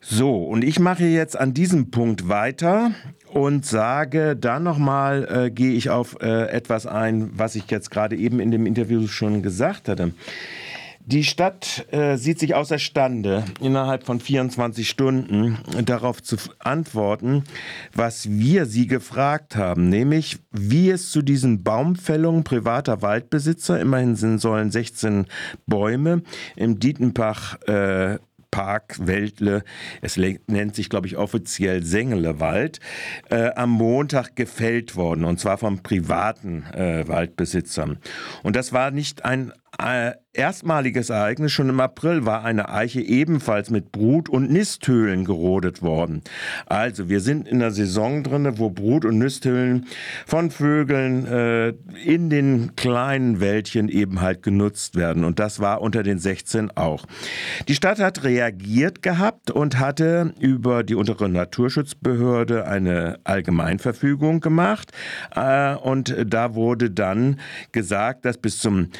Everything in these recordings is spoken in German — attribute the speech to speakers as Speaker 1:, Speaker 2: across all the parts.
Speaker 1: So, und ich mache jetzt an diesem Punkt weiter und sage dann nochmal, äh, gehe ich auf äh, etwas ein, was ich jetzt gerade eben in dem Interview schon gesagt hatte. Die Stadt äh, sieht sich außerstande, innerhalb von 24 Stunden darauf zu antworten, was wir sie gefragt haben, nämlich wie es zu diesen Baumfällungen privater Waldbesitzer, immerhin sind, sollen 16 Bäume im Dietenbach äh, Park Weltle, es nennt sich, glaube ich, offiziell Sengelewald, äh, am Montag gefällt worden, und zwar von privaten äh, Waldbesitzern. Und das war nicht ein erstmaliges Ereignis. Schon im April war eine Eiche ebenfalls mit Brut- und Nisthöhlen gerodet worden. Also wir sind in der Saison drin, wo Brut- und Nisthöhlen von Vögeln äh, in den kleinen Wäldchen eben halt genutzt werden. Und das war unter den 16 auch. Die Stadt hat reagiert gehabt und hatte über die untere Naturschutzbehörde eine Allgemeinverfügung gemacht. Äh, und da wurde dann gesagt, dass bis zum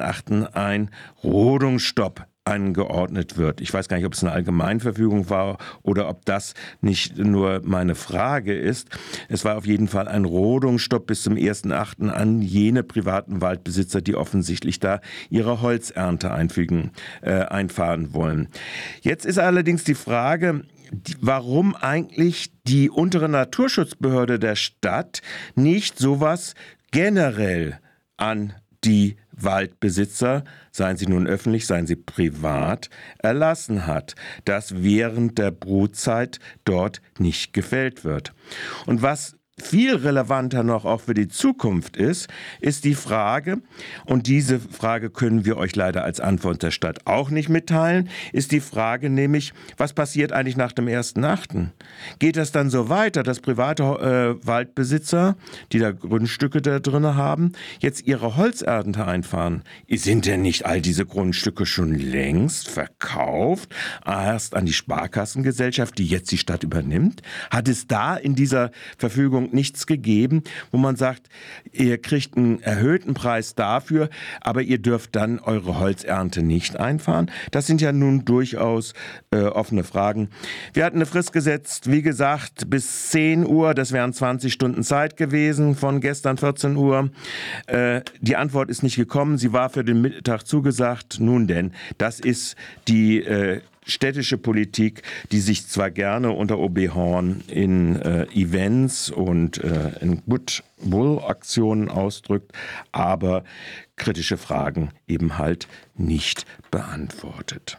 Speaker 1: 1.8. ein Rodungsstopp angeordnet wird. Ich weiß gar nicht, ob es eine Allgemeinverfügung war oder ob das nicht nur meine Frage ist. Es war auf jeden Fall ein Rodungsstopp bis zum 1.8. an jene privaten Waldbesitzer, die offensichtlich da ihre Holzernte einfügen, äh, einfahren wollen. Jetzt ist allerdings die Frage, warum eigentlich die untere Naturschutzbehörde der Stadt nicht sowas generell an die Waldbesitzer, seien sie nun öffentlich, seien sie privat, erlassen hat, dass während der Brutzeit dort nicht gefällt wird. Und was viel relevanter noch auch für die Zukunft ist, ist die Frage, und diese Frage können wir euch leider als Antwort der Stadt auch nicht mitteilen, ist die Frage nämlich, was passiert eigentlich nach dem ersten Achten? Geht das dann so weiter, dass private äh, Waldbesitzer, die da Grundstücke da drin haben, jetzt ihre Holzernte einfahren? Sind denn nicht all diese Grundstücke schon längst verkauft, erst an die Sparkassengesellschaft, die jetzt die Stadt übernimmt? Hat es da in dieser Verfügung nichts gegeben, wo man sagt, ihr kriegt einen erhöhten Preis dafür, aber ihr dürft dann eure Holzernte nicht einfahren. Das sind ja nun durchaus äh, offene Fragen. Wir hatten eine Frist gesetzt, wie gesagt, bis 10 Uhr. Das wären 20 Stunden Zeit gewesen von gestern 14 Uhr. Äh, die Antwort ist nicht gekommen. Sie war für den Mittag zugesagt. Nun denn, das ist die äh, städtische Politik, die sich zwar gerne unter OB Horn in äh, Events und äh, in Goodwill-Aktionen ausdrückt, aber kritische Fragen eben halt nicht beantwortet.